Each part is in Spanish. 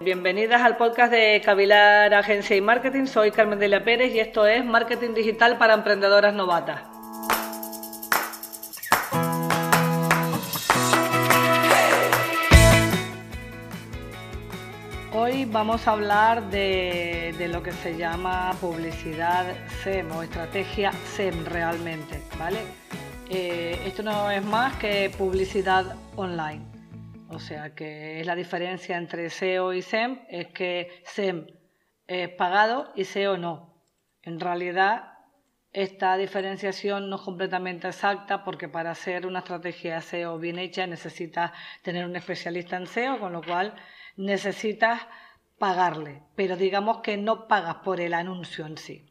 Bienvenidas al podcast de Cavilar Agencia y Marketing. Soy Carmen Delia Pérez y esto es Marketing Digital para Emprendedoras Novatas. Hoy vamos a hablar de, de, lo que se llama publicidad SEM o estrategia SEM realmente, ¿vale? Eh, esto no es más que publicidad online. O sea que es la diferencia entre SEO y SEM, es que SEM es pagado y SEO no. En realidad esta diferenciación no es completamente exacta porque para hacer una estrategia SEO bien hecha necesitas tener un especialista en SEO, con lo cual necesitas pagarle, pero digamos que no pagas por el anuncio en sí.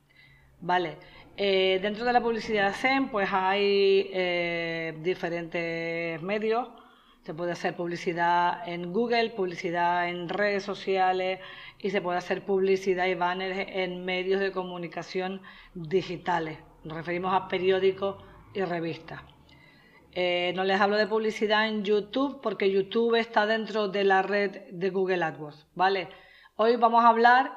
¿Vale? Eh, dentro de la publicidad SEM, pues hay eh, diferentes medios. Se puede hacer publicidad en Google, publicidad en redes sociales y se puede hacer publicidad y banners en medios de comunicación digitales. Nos referimos a periódicos y revistas. Eh, no les hablo de publicidad en YouTube porque YouTube está dentro de la red de Google AdWords, ¿vale? Hoy vamos a hablar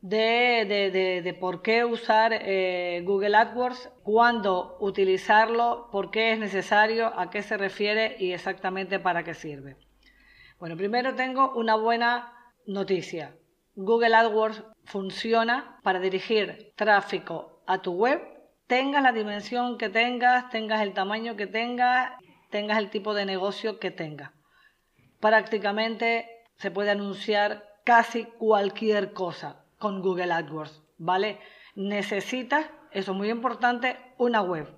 de, por qué usar eh, Google AdWords, cuándo utilizarlo, por qué es necesario, a qué se refiere y exactamente para qué sirve. Bueno, primero tengo una buena noticia. Google AdWords funciona para dirigir tráfico a tu web, tengas la dimensión que tengas, tengas el tamaño que tengas, tengas el tipo de negocio que tengas. Prácticamente se puede anunciar casi cualquier cosa con Google AdWords, ¿vale? Necesitas, eso es muy importante, una web.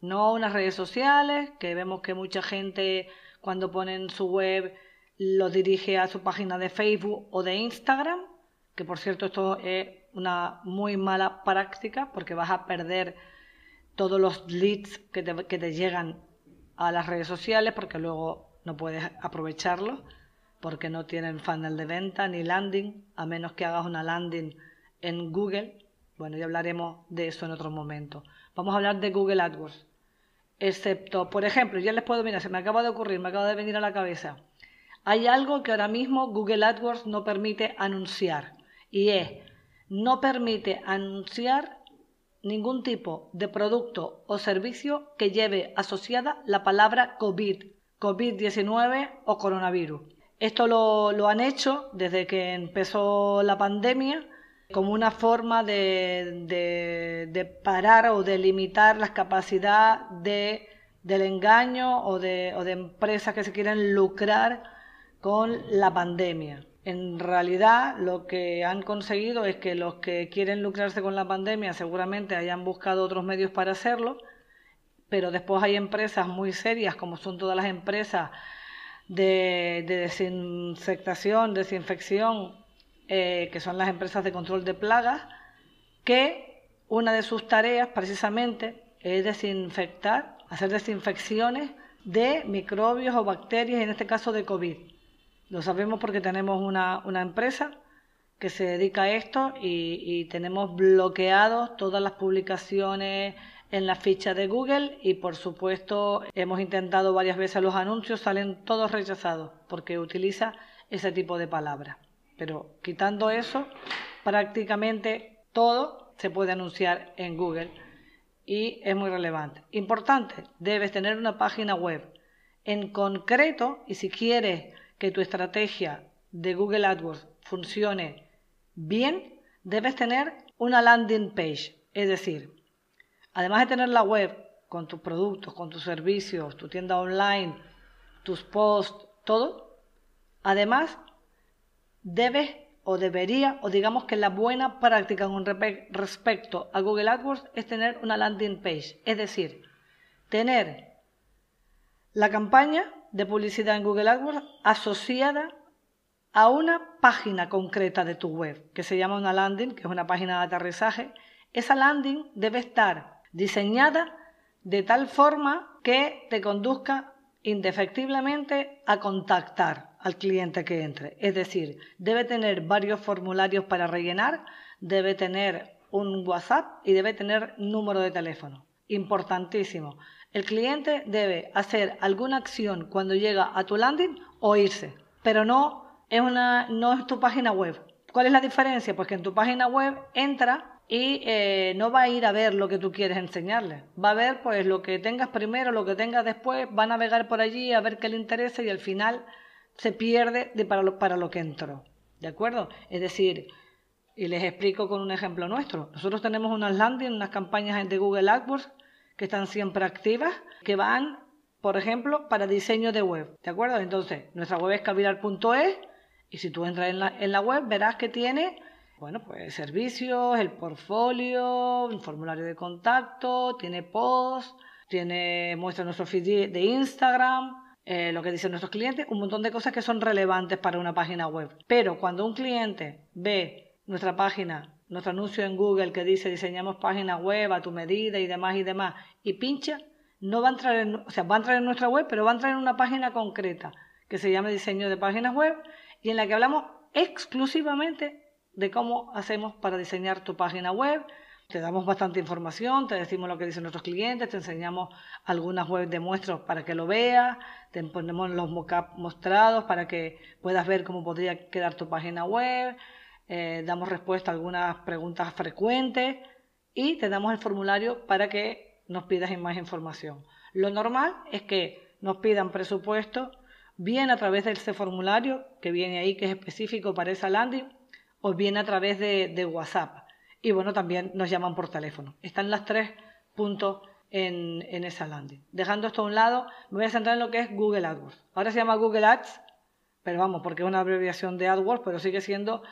No unas redes sociales, que vemos que mucha gente cuando ponen su web lo dirige a su página de Facebook o de Instagram, que por cierto esto es una muy mala práctica porque vas a perder todos los leads que te, que te llegan a las redes sociales porque luego no puedes aprovecharlos porque no tienen funnel de venta ni landing, a menos que hagas una landing en Google. Bueno, ya hablaremos de eso en otro momento. Vamos a hablar de Google AdWords. Excepto, por ejemplo, ya les puedo, mirar, se me acaba de ocurrir, me acaba de venir a la cabeza. Hay algo que ahora mismo Google AdWords no permite anunciar y es, no permite anunciar ningún tipo de producto o servicio que lleve asociada la palabra COVID, COVID-19 o coronavirus. Esto lo, han hecho desde que empezó la pandemia como una forma de, parar o de limitar la capacidad de, del engaño o de, o de empresas que se quieren lucrar con la pandemia. En realidad lo que han conseguido es que los que quieren lucrarse con la pandemia seguramente hayan buscado otros medios para hacerlo, pero después hay empresas muy serias, como son todas las empresas de, desinfectación, desinfección, eh, que son las empresas de control de plagas, que una de sus tareas precisamente es desinfectar, hacer desinfecciones de microbios o bacterias, en este caso de COVID. Lo sabemos porque tenemos una, empresa que se dedica a esto y tenemos bloqueados todas las publicaciones en la ficha de Google y por supuesto hemos intentado varias veces los anuncios, salen todos rechazados porque utiliza ese tipo de palabras. Pero quitando eso, prácticamente todo se puede anunciar en Google y es muy relevante. Importante, debes tener una página web. En concreto, y si quieres que tu estrategia de Google AdWords funcione bien, debes tener una landing page, es decir, Además de tener la web con tus productos, con tus servicios, tu tienda online, tus posts, todo, además debes o debería, o digamos que la buena práctica con respecto a Google AdWords es tener una landing page, es decir, tener la campaña de publicidad en Google AdWords asociada a una página concreta de tu web, que se llama una landing, que es una página de aterrizaje. Esa landing debe estar diseñada de tal forma que te conduzca indefectiblemente a contactar al cliente que entre. Es decir, debe tener varios formularios para rellenar, debe tener un WhatsApp y debe tener número de teléfono. Importantísimo. El cliente debe hacer alguna acción cuando llega a tu landing o irse, pero no es una, no es tu página web. ¿Cuál es la diferencia? Pues que en tu página web entra y eh, no va a ir a ver lo que tú quieres enseñarle. Va a ver pues lo que tengas primero, lo que tengas después, va a navegar por allí a ver qué le interesa y al final se pierde de para, lo, para lo que entró. ¿De acuerdo? Es decir, y les explico con un ejemplo nuestro. Nosotros tenemos unas landing, unas campañas de Google AdWords que están siempre activas, que van, por ejemplo, para diseño de web. ¿De acuerdo? Entonces, nuestra web es cavilar.es y si tú entras en la, en la web verás que tiene bueno, pues servicios, el portfolio, un formulario de contacto, tiene posts, tiene muestra nuestro feed de Instagram, eh, lo que dicen nuestros clientes, un montón de cosas que son relevantes para una página web. Pero cuando un cliente ve nuestra página, nuestro anuncio en Google que dice diseñamos página web a tu medida y demás y demás, y pincha, no va a entrar en, o sea, va a entrar en nuestra web, pero va a entrar en una página concreta que se llama diseño de páginas web y en la que hablamos exclusivamente de cómo hacemos para diseñar tu página web. Te damos bastante información, te decimos lo que dicen nuestros clientes, te enseñamos algunas webs de muestros para que lo veas, te ponemos los mockups mostrados para que puedas ver cómo podría quedar tu página web, eh, damos respuesta a algunas preguntas frecuentes y te damos el formulario para que nos pidas más información. Lo normal es que nos pidan presupuesto bien a través de ese formulario que viene ahí, que es específico para esa landing, o bien a través de, WhatsApp. Y bueno, también nos llaman por teléfono. Están las tres puntos en, en, esa landing. Dejando esto a un lado, me voy a centrar en lo que es Google AdWords. Ahora se llama Google Ads, pero vamos, porque es una abreviación de AdWords, pero sigue siendo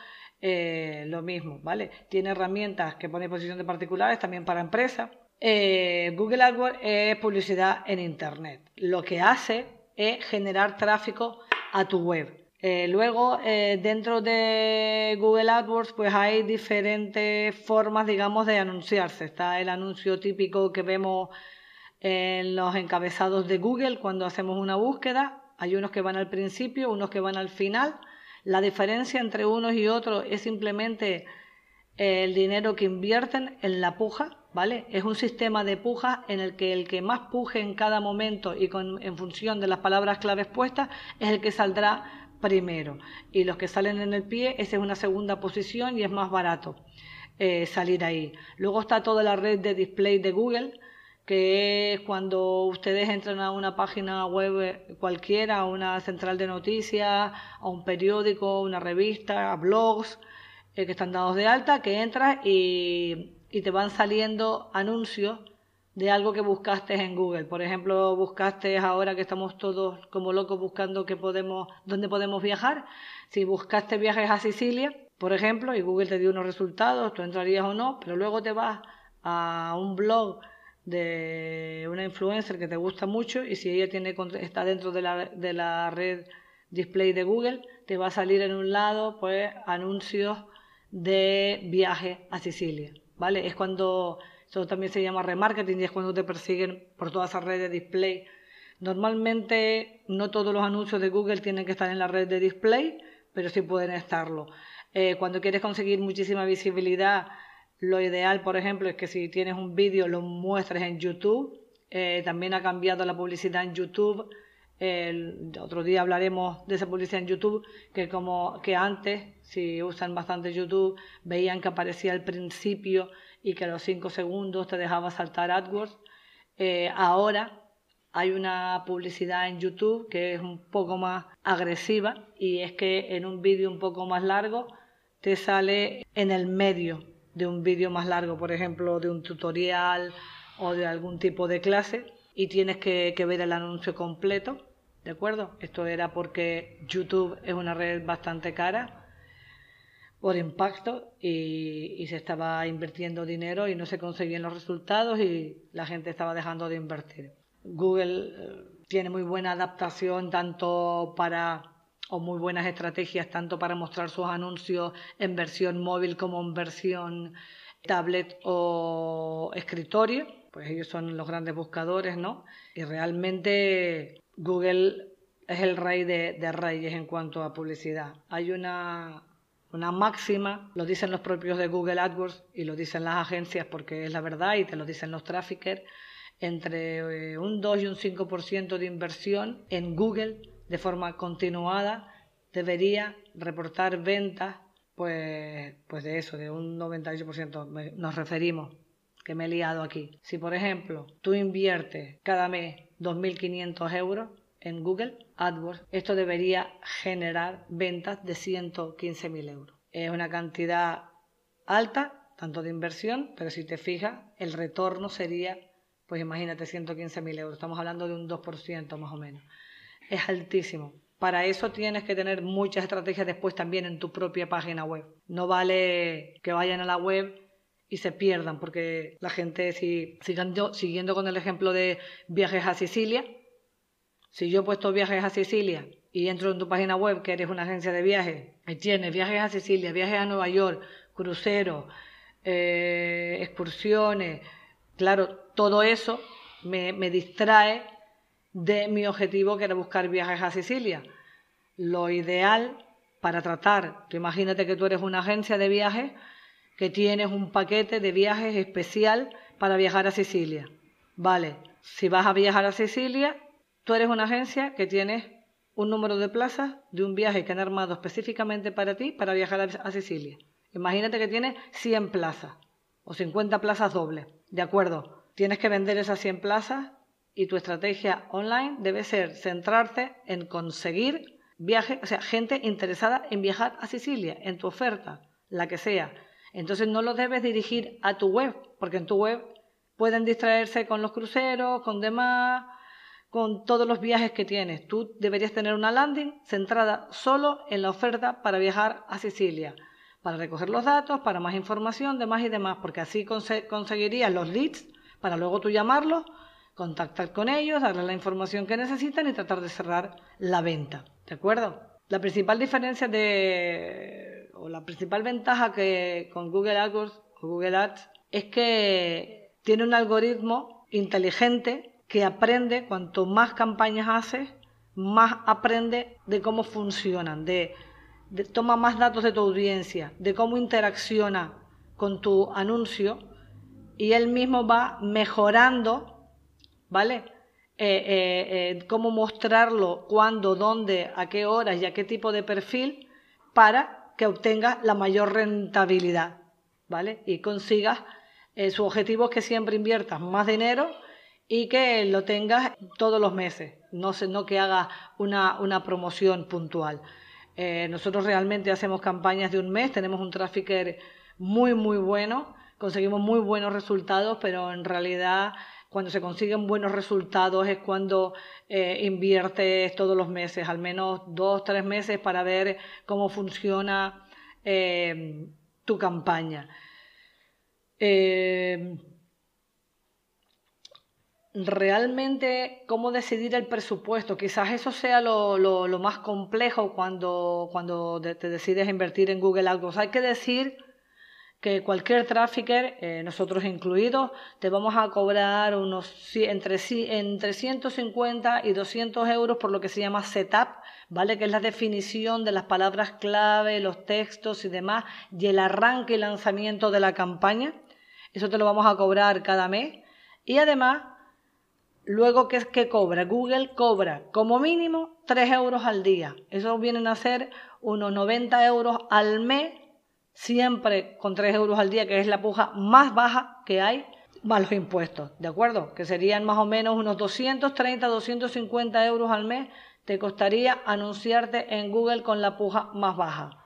eh, lo mismo, ¿vale? Tiene herramientas que pone a disposición de particulares, también para empresas. Eh, Google AdWords es publicidad en Internet. Lo que hace es generar tráfico a tu web. Eh, luego, eh, dentro de Google AdWords, pues hay diferentes formas, digamos, de anunciarse. Está el anuncio típico que vemos en los encabezados de Google cuando hacemos una búsqueda. Hay unos que van al principio, unos que van al final. La diferencia entre unos y otros es simplemente el dinero que invierten en la puja, ¿vale? Es un sistema de puja en el que el que más puje en cada momento y en función de las palabras claves puestas es el que saldrá primero. Y los que salen en el pie, esa es una segunda posición y es más barato eh, salir ahí. Luego está toda la red de display de Google, que es cuando ustedes entran a una página web cualquiera, a una central de noticias, a un periódico, una revista, a blogs eh, que están dados de alta, que entras y, y te van saliendo anuncios de algo que buscaste en Google. Por ejemplo, buscaste ahora que estamos todos como locos buscando que podemos, dónde podemos viajar. Si buscaste viajes a Sicilia, por ejemplo, y Google te dio unos resultados, tú entrarías o no, pero luego te vas a un blog de una influencer que te gusta mucho y si ella tiene está dentro de la, de la red display de Google, te va a salir en un lado pues anuncios de viaje a Sicilia, ¿vale? Es cuando eso también se llama remarketing y es cuando te persiguen por todas esas redes de display. Normalmente no todos los anuncios de Google tienen que estar en la red de display, pero sí pueden estarlo. Eh, cuando quieres conseguir muchísima visibilidad, lo ideal, por ejemplo, es que si tienes un vídeo lo muestres en YouTube. Eh, también ha cambiado la publicidad en YouTube. El otro día hablaremos de esa publicidad en YouTube, que como que antes, si usan bastante YouTube, veían que aparecía al principio y que a los 5 segundos te dejaba saltar AdWords. Eh, ahora hay una publicidad en YouTube que es un poco más agresiva y es que en un vídeo un poco más largo te sale en el medio de un vídeo más largo, por ejemplo, de un tutorial o de algún tipo de clase y tienes que, que ver el anuncio completo, ¿de acuerdo? Esto era porque YouTube es una red bastante cara por impacto y, se estaba invirtiendo dinero y no se conseguían los resultados y la gente estaba dejando de invertir. Google eh, tiene muy buena adaptación tanto para o muy buenas estrategias tanto para mostrar sus anuncios en versión móvil como en versión tablet o escritorio, pues ellos son los grandes buscadores, ¿no? Y realmente Google es el rey de, de reyes en cuanto a publicidad. Hay una una máxima, lo dicen los propios de Google AdWords y lo dicen las agencias porque es la verdad y te lo dicen los traffickers, entre eh, un 2 y un 5% de inversión en Google de forma continuada debería reportar ventas, pues, pues de eso, de un 98% nos referimos, que me he liado aquí. Si, por ejemplo, tú inviertes cada mes 2.500 euros en Google AdWords, esto debería generar ventas de 115.000 euros. Es una cantidad alta, tanto de inversión, pero si te fijas, el retorno sería, pues imagínate, 115.000 euros. Estamos hablando de un 2% más o menos. Es altísimo. Para eso tienes que tener muchas estrategias después también en tu propia página web. No vale que vayan a la web y se pierdan, porque la gente, si siguiendo, siguiendo con el ejemplo de viajes a Sicilia, si yo he puesto viajes a Sicilia y entro en tu página web, que eres una agencia de viajes, y tienes viajes a Sicilia, viajes a Nueva York, cruceros, eh, excursiones, claro, todo eso me, me distrae de mi objetivo que era buscar viajes a Sicilia. Lo ideal para tratar, tú imagínate que tú eres una agencia de viajes que tienes un paquete de viajes especial para viajar a Sicilia. Vale, si vas a viajar a Sicilia, tú eres una agencia que tienes un número de plazas de un viaje que han armado específicamente para ti para viajar a Sicilia. Imagínate que tienes 100 plazas o 50 plazas dobles. De acuerdo, tienes que vender esas 100 plazas y tu estrategia online debe ser centrarse en conseguir viajes, o sea, gente interesada en viajar a Sicilia, en tu oferta, la que sea. Entonces no lo debes dirigir a tu web, porque en tu web pueden distraerse con los cruceros, con demás, con todos los viajes que tienes. Tú deberías tener una landing centrada solo en la oferta para viajar a Sicilia, para recoger los datos, para más información, demás y demás, porque así conseguirías los leads para luego tú llamarlos contactar con ellos, darles la información que necesitan y tratar de cerrar la venta. ¿De acuerdo? La principal diferencia de, o la principal ventaja que con Google AdWords o Google Ads es que tiene un algoritmo inteligente que aprende, cuanto más campañas haces, más aprende de cómo funcionan, de, de, toma más datos de tu audiencia, de cómo interacciona con tu anuncio y él mismo va mejorando ¿vale? Eh, eh, eh, cómo mostrarlo, cuándo, dónde, a qué horas y a qué tipo de perfil para que obtenga la mayor rentabilidad, ¿vale? Y consigas su objetivo es que siempre inviertas más dinero y que lo tengas todos los meses, no, no que hagas una, una promoción puntual. nosotros realmente hacemos campañas de un mes, tenemos un trafficker muy, muy bueno, conseguimos muy buenos resultados, pero en realidad cuando se consiguen buenos resultados es cuando eh, inviertes todos los meses, al menos dos, tres meses para ver cómo funciona eh, tu campaña. Eh, realmente cómo decidir el presupuesto. Quizás eso sea lo, más complejo cuando, cuando te decides invertir en Google AdWords. Hay que decir que cualquier trafficker, eh, nosotros incluidos, te vamos a cobrar unos entre, entre 150 y 200 euros por lo que se llama setup, ¿vale? Que es la definición de las palabras clave, los textos y demás, y el arranque y lanzamiento de la campaña. Eso te lo vamos a cobrar cada mes. Y además, luego, ¿qué es que cobra? Google cobra como mínimo 3 euros al día. Eso vienen a ser unos 90 euros al mes siempre con 3 euros al día, que es la puja más baja que hay, más los impuestos, ¿de acuerdo? Que serían más o menos unos 230, 250 euros al mes, te costaría anunciarte en Google con la puja más baja.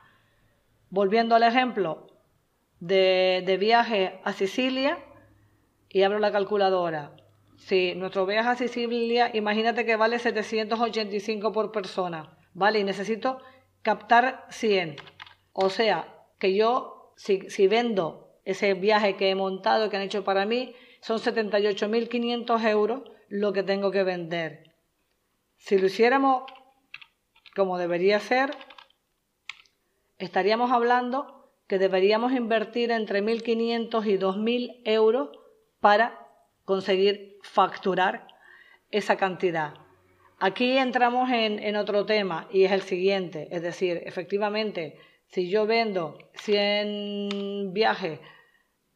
Volviendo al ejemplo de, de viaje a Sicilia, y abro la calculadora. Si nuestro viaje a Sicilia, imagínate que vale 785 por persona, ¿vale? Y necesito captar 100. O sea, que yo, si, vendo ese viaje que he montado, que han hecho para mí, son 78.500 euros lo que tengo que vender. Si lo hiciéramos como debería ser, estaríamos hablando que deberíamos invertir entre 1.500 y 2.000 euros para conseguir facturar esa cantidad. Aquí entramos en, otro tema y es el siguiente, es decir, efectivamente, si yo vendo 100 viajes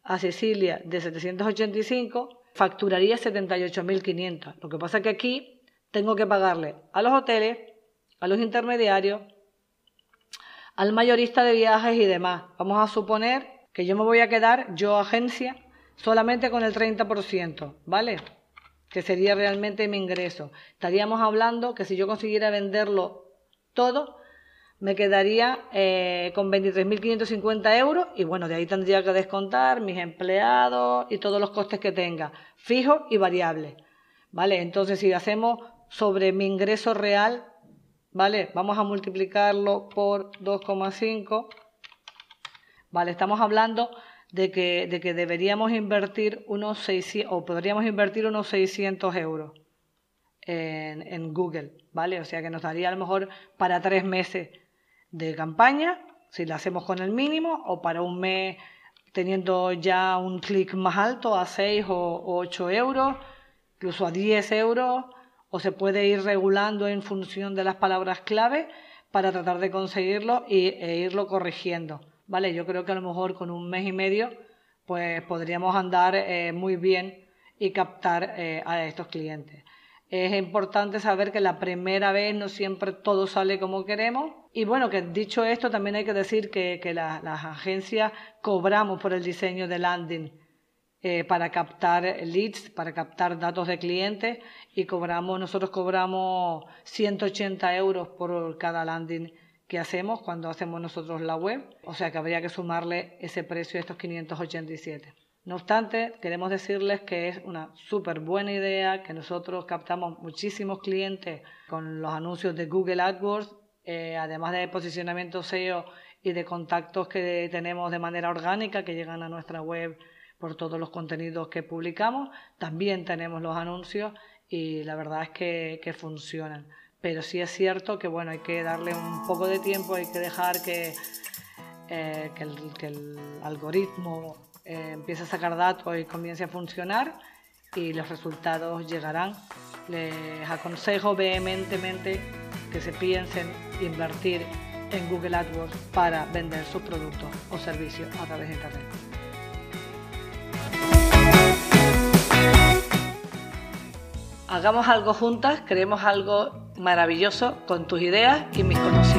a Sicilia de 785, facturaría 78.500. Lo que pasa es que aquí tengo que pagarle a los hoteles, a los intermediarios, al mayorista de viajes y demás. Vamos a suponer que yo me voy a quedar, yo agencia, solamente con el 30%, ¿vale? Que sería realmente mi ingreso. Estaríamos hablando que si yo consiguiera venderlo todo, me quedaría eh, con 23.550 euros y bueno, de ahí tendría que descontar mis empleados y todos los costes que tenga, fijos y variables. ¿Vale? Entonces, si hacemos sobre mi ingreso real, ¿vale? Vamos a multiplicarlo por 2,5. ¿Vale? Estamos hablando de que, de que deberíamos invertir unos 600, o podríamos invertir unos 600 euros en, en Google, ¿vale? O sea que nos daría a lo mejor para tres meses de campaña, si la hacemos con el mínimo, o para un mes teniendo ya un clic más alto a 6 o 8 euros, incluso a 10 euros, o se puede ir regulando en función de las palabras clave para tratar de conseguirlo y, e irlo corrigiendo. ¿Vale? Yo creo que a lo mejor con un mes y medio pues podríamos andar eh, muy bien y captar eh, a estos clientes. Es importante saber que la primera vez no siempre todo sale como queremos. Y bueno, que dicho esto, también hay que decir que, las agencias cobramos por el diseño de landing eh, para captar leads, para captar datos de clientes y cobramos, nosotros cobramos 180 euros por cada landing que hacemos cuando hacemos nosotros la web. O sea que habría que sumarle ese precio a estos 587. No obstante, queremos decirles que es una súper buena idea, que nosotros captamos muchísimos clientes con los anuncios de Google AdWords, eh, además de posicionamiento SEO y de contactos que tenemos de manera orgánica que llegan a nuestra web por todos los contenidos que publicamos. También tenemos los anuncios y la verdad es que, funcionan. Pero sí es cierto que bueno, hay que darle un poco de tiempo, hay que dejar que, eh, que el algoritmo eh, empieza a sacar datos y comience a funcionar y los resultados llegarán. Les aconsejo vehementemente que se piensen invertir en Google AdWords para vender sus productos o servicios a través de Internet. Hagamos algo juntas, creemos algo maravilloso con tus ideas y mis conocimientos.